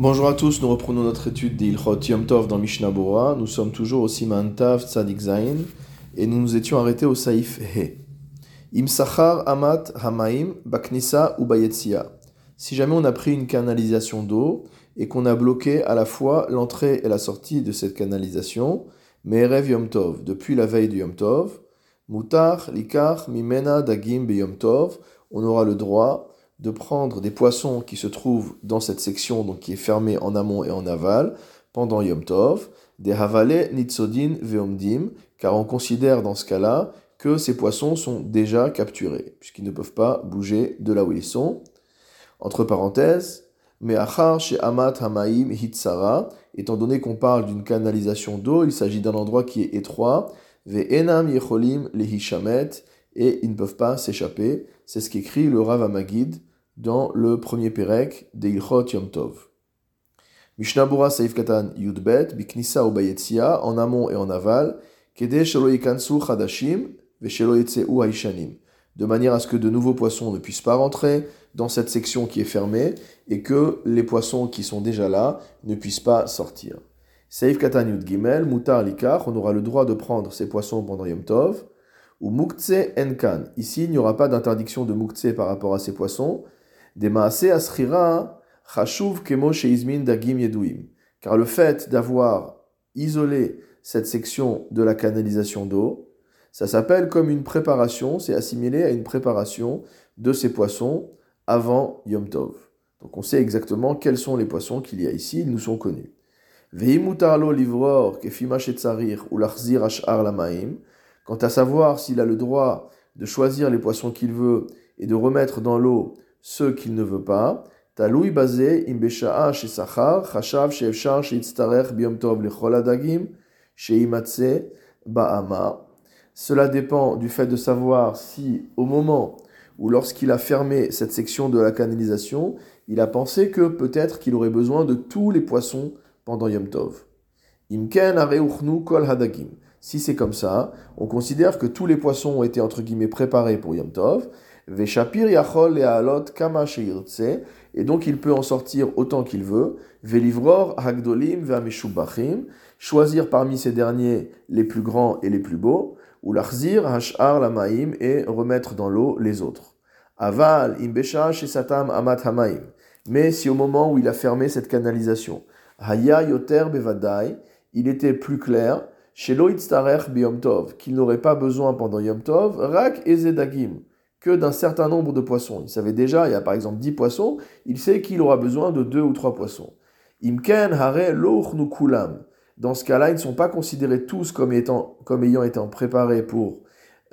Bonjour à tous, nous reprenons notre étude d'Ilchot Yom Tov dans Mishnah Bora. Nous sommes toujours au Siman Tav Zain et nous nous étions arrêtés au Saïf He. Im Sachar Amat Hamaim Baknisa ou Bayetzia. Si jamais on a pris une canalisation d'eau et qu'on a bloqué à la fois l'entrée et la sortie de cette canalisation, Me'erev Yom Tov, depuis la veille du Yom Tov, Mutar Likar Mimena Dagim Be Yom Tov, on aura le droit de prendre des poissons qui se trouvent dans cette section, donc qui est fermée en amont et en aval, pendant Yom Tov, des Havale, Nitzodin, Veomdim, car on considère dans ce cas-là que ces poissons sont déjà capturés, puisqu'ils ne peuvent pas bouger de là où ils sont. Entre parenthèses, Me'achar chez Amat Hamaim Hitsara, étant donné qu'on parle d'une canalisation d'eau, il s'agit d'un endroit qui est étroit, Ve'enam Yecholim Lehishamet, et ils ne peuvent pas s'échapper. C'est ce qu'écrit le Rav Amagid dans le premier Perek d'Eilchot Yom Tov. Mishnah Saif Katan Yudbet, Biknisa ou Bayetzia, en amont et en aval, Kede Shelo Yikansu Chadashim, Veshelo Yetzeu Haishanim, de manière à ce que de nouveaux poissons ne puissent pas rentrer dans cette section qui est fermée et que les poissons qui sont déjà là ne puissent pas sortir. Saif Katan Yud Gimel, Likar, on aura le droit de prendre ces poissons pendant Yom Tov, ou Muktse Enkan. Ici, il n'y aura pas d'interdiction de Muktse par rapport à ces poissons, asrira chashuv kemo sheizmin dagim yeduim. Car le fait d'avoir isolé cette section de la canalisation d'eau, ça s'appelle comme une préparation, c'est assimilé à une préparation de ces poissons avant Yom Tov. Donc on sait exactement quels sont les poissons qu'il y a ici, ils nous sont connus. Livror ou. Quant à savoir s'il a le droit de choisir les poissons qu'il veut et de remettre dans l'eau ceux qu'il ne veut pas. Cela dépend du fait de savoir si, au moment ou lorsqu'il a fermé cette section de la canalisation, il a pensé que peut-être qu'il aurait besoin de tous les poissons pendant Yom Tov. Kol hadagim. Si c'est comme ça, on considère que tous les poissons ont été entre guillemets préparés pour Yom Tov, Veshapir yachol alot kama et donc il peut en sortir autant qu'il veut. Velivror hagdolim ve'ameshubachim, choisir parmi ces derniers les plus grands et les plus beaux, ou l'achzir hashar lamaim, et remettre dans l'eau les autres. Aval imbesha satam amat hamaim. Mais si au moment où il a fermé cette canalisation, haya yoter bevadai, il était plus clair, chez biyom tov, qu'il n'aurait pas besoin pendant yom tov, rak ezedagim, que d'un certain nombre de poissons. Il savait déjà, il y a par exemple 10 poissons, il sait qu'il aura besoin de 2 ou 3 poissons. Imken hare kulam. Dans ce cas-là, ils ne sont pas considérés tous comme, étant, comme ayant, été préparés pour,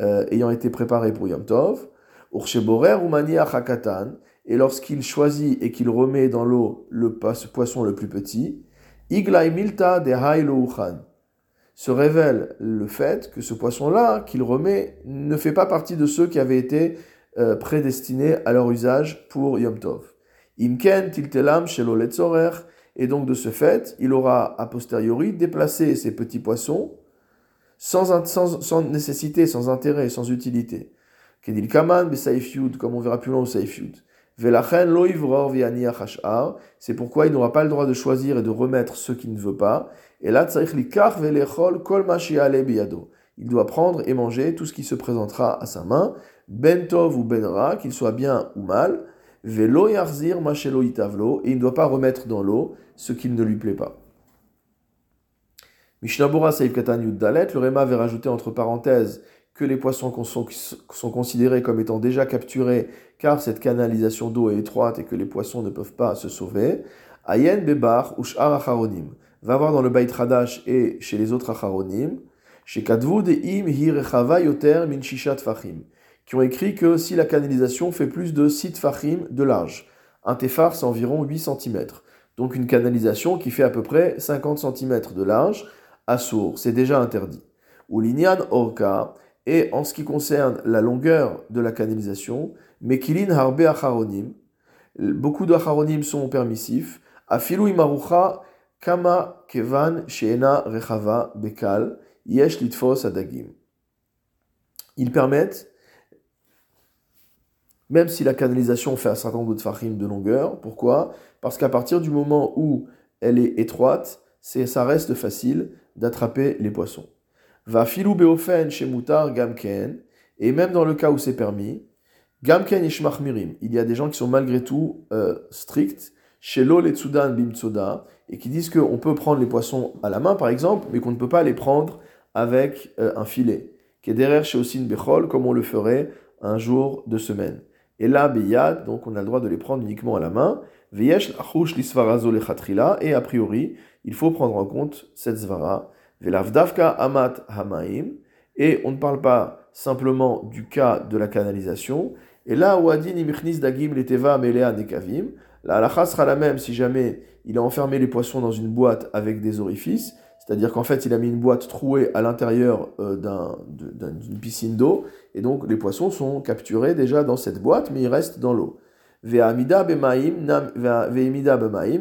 euh, ayant été préparés pour Yom Tov. Achakatan. Et lorsqu'il choisit et qu'il remet dans l'eau le poisson le plus petit, Iglai milta de se révèle le fait que ce poisson-là qu'il remet ne fait pas partie de ceux qui avaient été euh, prédestinés à leur usage pour Yom Tov. Imken tiltelam et donc de ce fait, il aura a posteriori déplacé ces petits poissons sans, nécessité, sans intérêt, sans utilité. Kedil kaman comme on verra plus loin au saif c'est pourquoi il n'aura pas le droit de choisir et de remettre ce qu'il ne veut pas. Et là, il doit prendre et manger tout ce qui se présentera à sa main, bentov ou benra, qu'il soit bien ou mal, velo yarzir machelo itavlo, et il ne doit pas remettre dans l'eau ce qu'il ne lui plaît pas. Mishnabura Katan Dalet, le Réma avait rajouté entre parenthèses que les poissons sont, considérés comme étant déjà capturés car cette canalisation d'eau est étroite et que les poissons ne peuvent pas se sauver. Ayen Bebar. Va voir dans le Bait Radash et chez les autres Acharonim, chez Kadvud et Im Hirechava Yoter Min Shishat Fachim, qui ont écrit que si la canalisation fait plus de 6 Fachim de large, un Tefar c'est environ 8 cm. Donc une canalisation qui fait à peu près 50 cm de large, à sourd, c'est déjà interdit. Ou Linyan Orka, et en ce qui concerne la longueur de la canalisation, Mekilin harbe acharonim, beaucoup d'acharonim sont permissifs. Afilu imarucha kama kevan sheena rechava bekal yesh litfos adagim. Ils permettent, même si la canalisation fait un certain nombre de tfachim de longueur. Pourquoi? Parce qu'à partir du moment où elle est étroite, ça reste facile d'attraper les poissons. Va filou beofen chez Moutar gamken, et même dans le cas où c'est permis, gamken mirim, il y a des gens qui sont malgré tout euh, stricts, chez l'ol et et qui disent qu'on peut prendre les poissons à la main par exemple, mais qu'on ne peut pas les prendre avec euh, un filet. Qui est derrière chez Osin Bechol, comme on le ferait un jour de semaine. Et là, Beyad, donc on a le droit de les prendre uniquement à la main. Veyesh lisvarazo et a priori, il faut prendre en compte cette zvara. Velavdavka amat hamaim, et on ne parle pas simplement du cas de la canalisation. Et là, Wadin imichnis dagim leteva melea nekavim, la halakha sera la même si jamais il a enfermé les poissons dans une boîte avec des orifices, c'est-à-dire qu'en fait il a mis une boîte trouée à l'intérieur euh, d'une piscine d'eau, et donc les poissons sont capturés déjà dans cette boîte, mais ils restent dans l'eau. Ve'amida bemaim,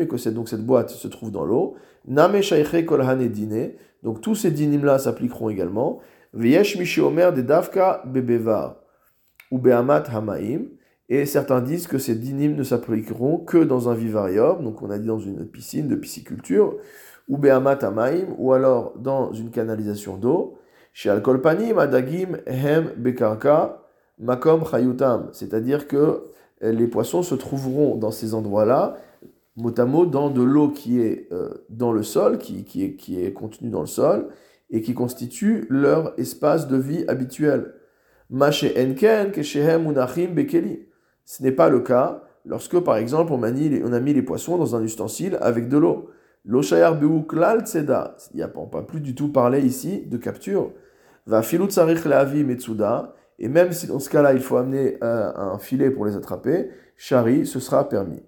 et que donc cette boîte se trouve dans l'eau. Name donc tous ces dinim-là s'appliqueront également. Ve'yesh omer de davka bebevar, ou be'amat hamaim, et certains disent que ces dynimes ne s'appliqueront que dans un vivarium, donc on a dit dans une piscine de pisciculture, ou be'amat amaim, ou alors dans une canalisation d'eau. Chez Alkolpanim, Adagim, Hem, Bekarka, Makom, Chayutam. C'est-à-dire que les poissons se trouveront dans ces endroits-là, mot à mot, dans de l'eau qui est euh, dans le sol, qui, qui, est, qui est contenue dans le sol, et qui constitue leur espace de vie habituel. Enken, unachim, bekeli. Ce n'est pas le cas lorsque, par exemple, on on a mis les poissons dans un ustensile avec de l'eau. L'oshayar klal tseda. Il n'y a pas plus du tout parlé ici de capture. Va filut sarich leavi metsuda. Et même si dans ce cas-là, il faut amener un filet pour les attraper, shari, ce sera permis.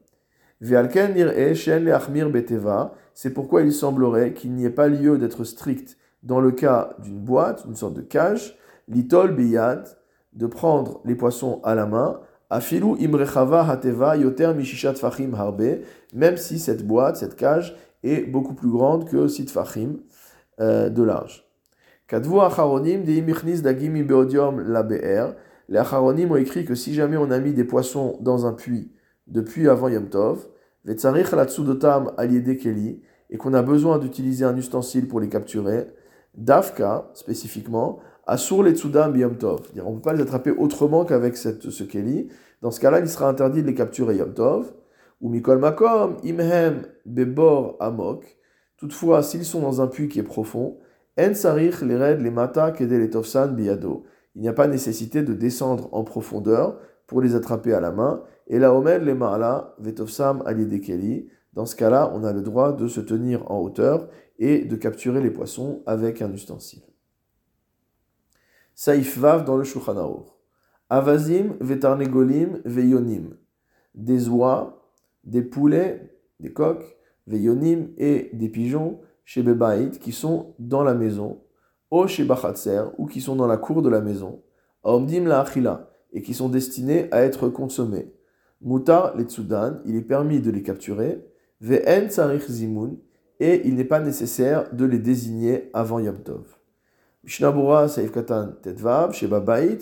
C'est pourquoi il semblerait qu'il n'y ait pas lieu d'être strict dans le cas d'une boîte, une sorte de cage, litol biyad, de prendre les poissons à la main, Afilu imrechava hateva yoter mishishat fachim harbe, même si cette boîte, cette cage, est beaucoup plus grande que sit fachim euh, de large. Kadvu acharonim de imichnis dagimi beodium la be'er. Les acharonim ont écrit que si jamais on a mis des poissons dans un puits depuis avant Yom Tov, tsudotam keli, et qu'on a besoin d'utiliser un ustensile pour les capturer, dafka spécifiquement, Asur les tsudam biyom tov. On ne peut pas les attraper autrement qu'avec ce keli. Dans ce cas-là, il sera interdit de les capturer yom tov. Ou mikol makom imhem bebor amok. Toutefois, s'ils sont dans un puits qui est profond, en sarich les red les mata kedel biyado. Il n'y a pas nécessité de descendre en profondeur pour les attraper à la main. Et la omed les ma'ala vetovsam keli. Dans ce cas-là, on a le droit de se tenir en hauteur et de capturer les poissons avec un ustensile. Saif Vav dans le Shulchan Avazim, Vetarnegolim, Veyonim. Des oies, des poulets, des coqs, Veyonim et des pigeons chez Bebaït qui sont dans la maison, ou chez Bachatser ou qui sont dans la cour de la maison, Omdim la Achila et qui sont destinés à être consommés. Mutar les Tsudan, il est permis de les capturer, Ve'en Tsarich Zimun et il n'est pas nécessaire de les désigner avant Yom Tov. Saif Katan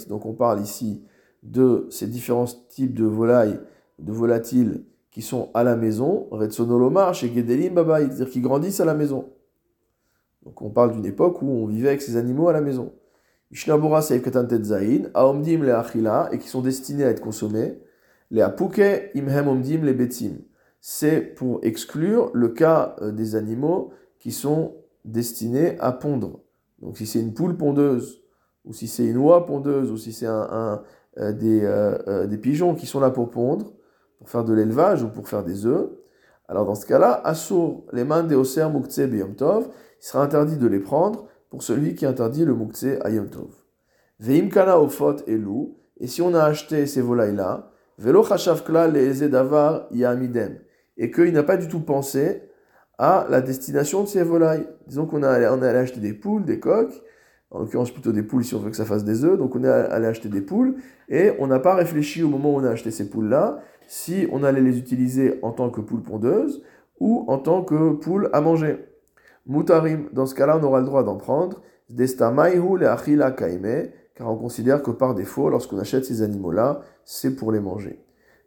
donc on parle ici de ces différents types de volailles, de volatiles qui sont à la maison, Retsonolomar, chez Gedelim Babait, c'est-à-dire qui grandissent à la maison. Donc on parle d'une époque où on vivait avec ces animaux à la maison. Mishnabura Saif Katan Tetzain, Aomdim le Achila, et qui sont destinés à être consommés, les Apuke Imhem Omdim le Betim. C'est pour exclure le cas euh, des animaux qui sont destinés à pondre. Donc si c'est une poule pondeuse, ou si c'est une oie pondeuse, ou si c'est un, euh, des, euh, euh, des, pigeons qui sont là pour pondre, pour faire de l'élevage ou pour faire des œufs, alors dans ce cas-là, Assour, les mains des Oser Mukhtse Beyom Tov, il sera interdit de les prendre pour celui qui interdit le Tov. Veim Kana Ofot Elou, et si on a acheté ces volailles-là, Velo Chashavkla les Davar Yamidem, et qu'il n'a pas du tout pensé à la destination de ces volailles. Disons qu'on a, on est allé acheter des poules, des coques, en l'occurrence plutôt des poules si on veut que ça fasse des œufs, donc on est allé acheter des poules, et on n'a pas réfléchi au moment où on a acheté ces poules-là, si on allait les utiliser en tant que poules pondeuses ou en tant que poules à manger. Mutarim, dans ce cas-là, on aura le droit d'en prendre. Destamaihu le achila kaime, car on considère que par défaut, lorsqu'on achète ces animaux-là, c'est pour les manger.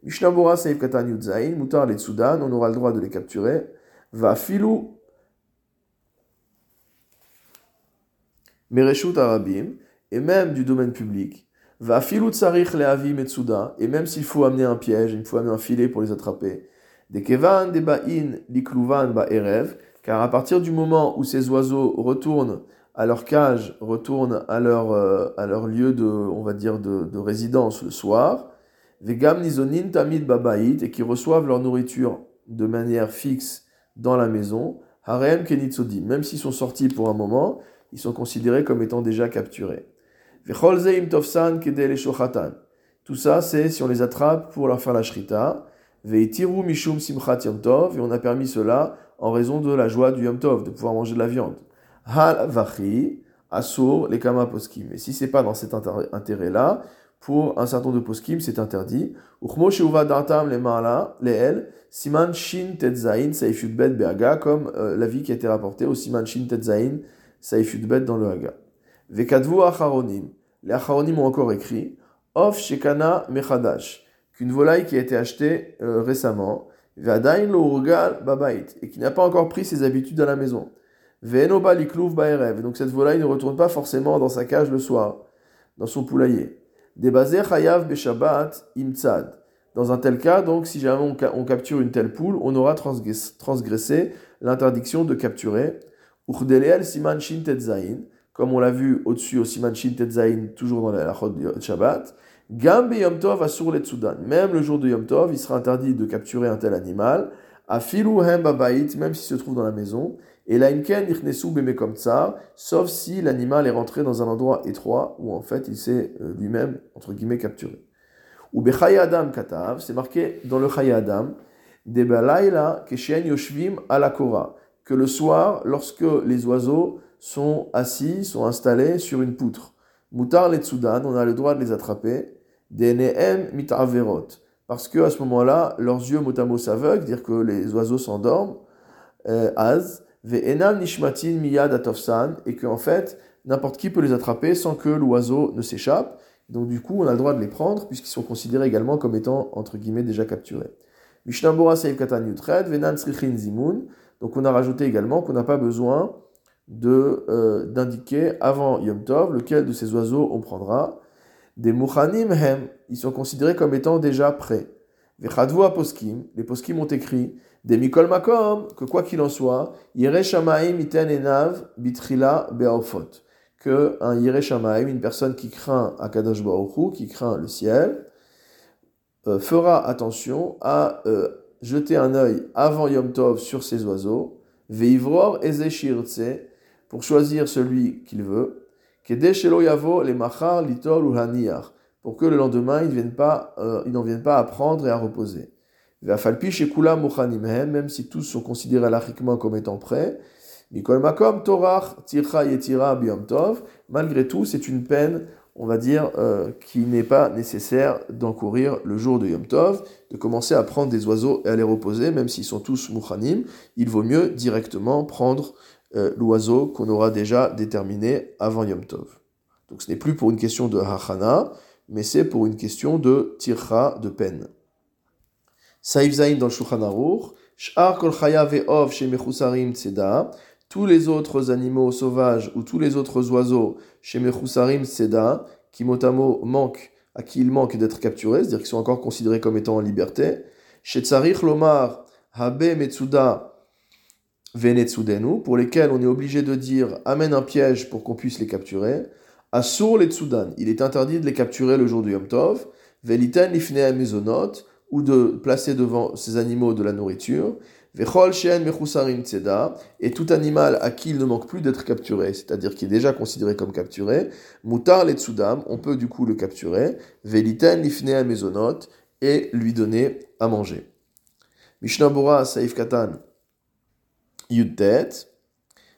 Mishnabura Saif Katan Yudzain, Mutar les Soudan, on aura le droit de les capturer. Va filou Mereshut Arabim, et même du domaine public. Va filou Tsarich Leavim et et même s'il faut amener un piège, il faut amener un filet pour les attraper. De Kevan, de Ba'in, Likluvan, Ba'erev, car à partir du moment où ces oiseaux retournent à leur cage, retournent à leur, euh, à leur lieu de, on va dire, de, de résidence le soir, Vegam nizonin tamid babait, et qui reçoivent leur nourriture de manière fixe dans la maison, harem kenitzodim, même s'ils sont sortis pour un moment, ils sont considérés comme étant déjà capturés. Tout ça, c'est si on les attrape pour leur faire la shrita. Veitiru mishum simchat yom tov, et on a permis cela en raison de la joie du yom tov, de pouvoir manger de la viande. Hal vachi, asur, les kama poskim. Et si c'est pas dans cet intérêt-là, pour un certain nombre de poskim, c'est interdit. Uchmo sheuva dartam le ma'ala, le el, siman shin tetzain, saifut bet be'aga, comme euh, l'avis qui a été rapporté au siman shin tetzain, saifut bet dans le haga. Vekadvu acharonim. Les acharonim ont encore écrit, of shekana mechadash, qu'une volaille qui a été achetée euh, récemment, Vadain lo urgal babait, et qui n'a pas encore pris ses habitudes à la maison. Ve'enoba liklouv ba'erev, donc cette volaille ne retourne pas forcément dans sa cage le soir, dans son poulailler. Debazé chayav beshabbat imtzad. Dans un tel cas, donc, si jamais on, capture une telle poule, on aura transgressé, l'interdiction de capturer. Uchdeleel siman shin tetzain, comme on l'a vu au-dessus au siman shin toujours dans la de Shabbat. Gam yom tov asur letsudan. Même le jour de yom tov, il sera interdit de capturer un tel animal. Afilu hem babait, même s'il se trouve dans la maison. Et la imken comme ça, sauf si l'animal est rentré dans un endroit étroit où en fait il s'est euh, lui-même, entre guillemets, capturé. Ou adam katav, c'est marqué dans le adam, de keshen yoshvim alakora, que le soir, lorsque les oiseaux sont assis, sont installés sur une poutre, mutar les on a le droit de les attraper, des nehem mitaverot, parce que à ce moment-là, leurs yeux motamo s'aveuglent, dire que les oiseaux s'endorment, euh, az, Ve'enam nishmatin miyad atofsan, et qu'en fait, n'importe qui peut les attraper sans que l'oiseau ne s'échappe. Donc du coup, on a le droit de les prendre, puisqu'ils sont considérés également comme étant, entre guillemets, déjà capturés. Mishnambora Yutred, Venan Srichin Zimun. Donc on a rajouté également qu'on n'a pas besoin de euh, d'indiquer avant Yom Tov lequel de ces oiseaux on prendra. Des Muchanim Hem, ils sont considérés comme étant déjà prêts. Vechadvu Poskim, les Poskim ont écrit des Mikol Makom, que quoi qu'il en soit, Yere Shamaim iten enav bitrila be'ofot. Que un Yere Shamaim, une personne qui craint Akadosh Baruch qui craint le ciel, euh, fera attention à euh, jeter un œil avant Yom Tov sur ces oiseaux, veivror ezeshirtse, pour choisir celui qu'il veut, kedeshelo yavo le machar litol ou pour que le lendemain ils euh, n'en viennent pas à prendre et à reposer même si tous sont considérés lachiquement comme étant prêts. Makom, Torah, Yetira, Tov. Malgré tout, c'est une peine, on va dire, euh, qui n'est pas nécessaire d'encourir le jour de Yom Tov, de commencer à prendre des oiseaux et à les reposer, même s'ils sont tous Muchanim. Il vaut mieux directement prendre euh, l'oiseau qu'on aura déjà déterminé avant Yom Tov. Donc ce n'est plus pour une question de Hachana, mais c'est pour une question de Tircha, de peine. Saïf Zain dans le Shulchan Aruch, Sh'ar kol ve'ov shemechusarim tzeda, tous les autres animaux sauvages ou tous les autres oiseaux shemechusarim tzeda, qui motamo manquent, à qui il manque d'être capturés, c'est-à-dire qu'ils sont encore considérés comme étant en liberté, Shetzarich lomar habe metsuda venetsudenu, pour lesquels on est obligé de dire amène un piège pour qu'on puisse les capturer, Asur les tsudan, il est interdit de les capturer le jour du Yom Tov, veliten lifnei mezonot, ou de placer devant ces animaux de la nourriture. Et tout animal à qui il ne manque plus d'être capturé, c'est-à-dire qui est déjà considéré comme capturé, mutar le on peut du coup le capturer, veliten lifnea mezonot, et lui donner à manger. Mishnah Saif Katan Yudtet,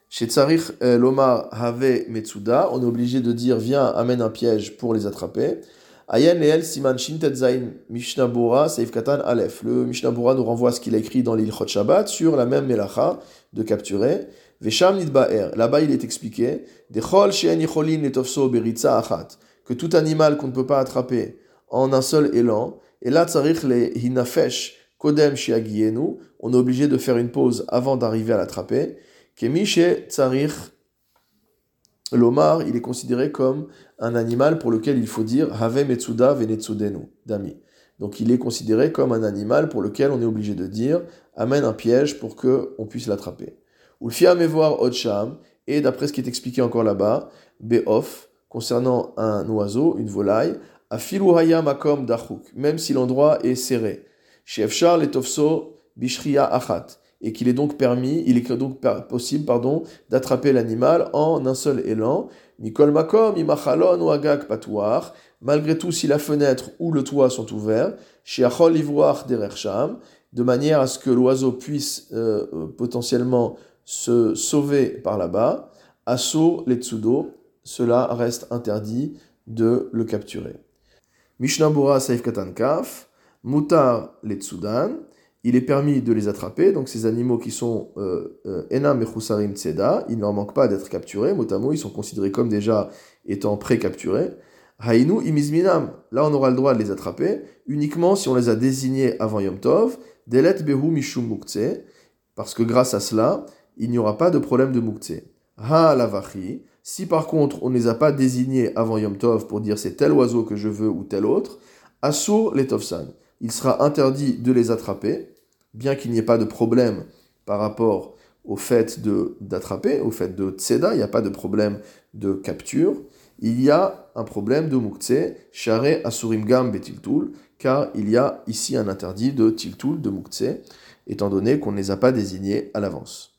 Shetzarich euh, Lomar Have Metsuda, on est obligé de dire viens, amène un piège pour les attraper. Ayen Leel Siman Shintet Zain Mishnabura Seif Katan Aleph. Le Mishnabura nous renvoie à ce qu'il a écrit dans l'Ilchot Shabbat sur la même melacha de capturer. Vesham Nidbaer. Là-bas, il est expliqué. Dechol Sheen Yicholin Beritza Achat. que tout animal qu'on ne peut pas attraper en un seul élan, et là, tsarich le hinafesh kodem shiagienu, on est obligé de faire une pause avant d'arriver à l'attraper. Kemishe tsarich l'omar, il est considéré comme un animal pour lequel il faut dire have metsuda venetsudenu, dami. Donc il est considéré comme un animal pour lequel on est obligé de dire amène un piège pour que on puisse l'attraper. Ou le voir odsham, et d'après ce qui est expliqué encore là-bas, beof, concernant un oiseau, une volaille, afilu makom dachuk, même si l'endroit est serré. Shefshar letofso bishria achat, et qu'il est donc permis, il est donc possible, pardon, d'attraper l'animal en un seul élan. Mikol makom imachalon ou agak malgré tout si la fenêtre ou le toit sont ouverts, sheachol ivroach derersham, de manière à ce que l'oiseau puisse euh, euh, potentiellement se sauver par là-bas, asso letsudo, cela reste interdit de le capturer. Mishnabura Saif Katan Kaf, Mutar Letsudan, il est permis de les attraper, donc ces animaux qui sont euh, euh, Enam et Tseda, il ne leur manque pas d'être capturés, motamo, ils sont considérés comme déjà étant pré-capturés. Hainu imizminam, là on aura le droit de les attraper, uniquement si on les a désignés avant Yom Tov, Delet Behu Mishum Mukhtse, parce que grâce à cela, il n'y aura pas de problème de Mukhtse. Ha Lavachi, si par contre on ne les a pas désignés avant Yom Tov pour dire c'est tel oiseau que je veux ou tel autre, Assur les Tovsan. Il sera interdit de les attraper, bien qu'il n'y ait pas de problème par rapport au fait d'attraper, au fait de tseda, il n'y a pas de problème de capture. Il y a un problème de mukhtse, share asurim gam betiltul, car il y a ici un interdit de tiltul, de mukhtse, étant donné qu'on ne les a pas désignés à l'avance.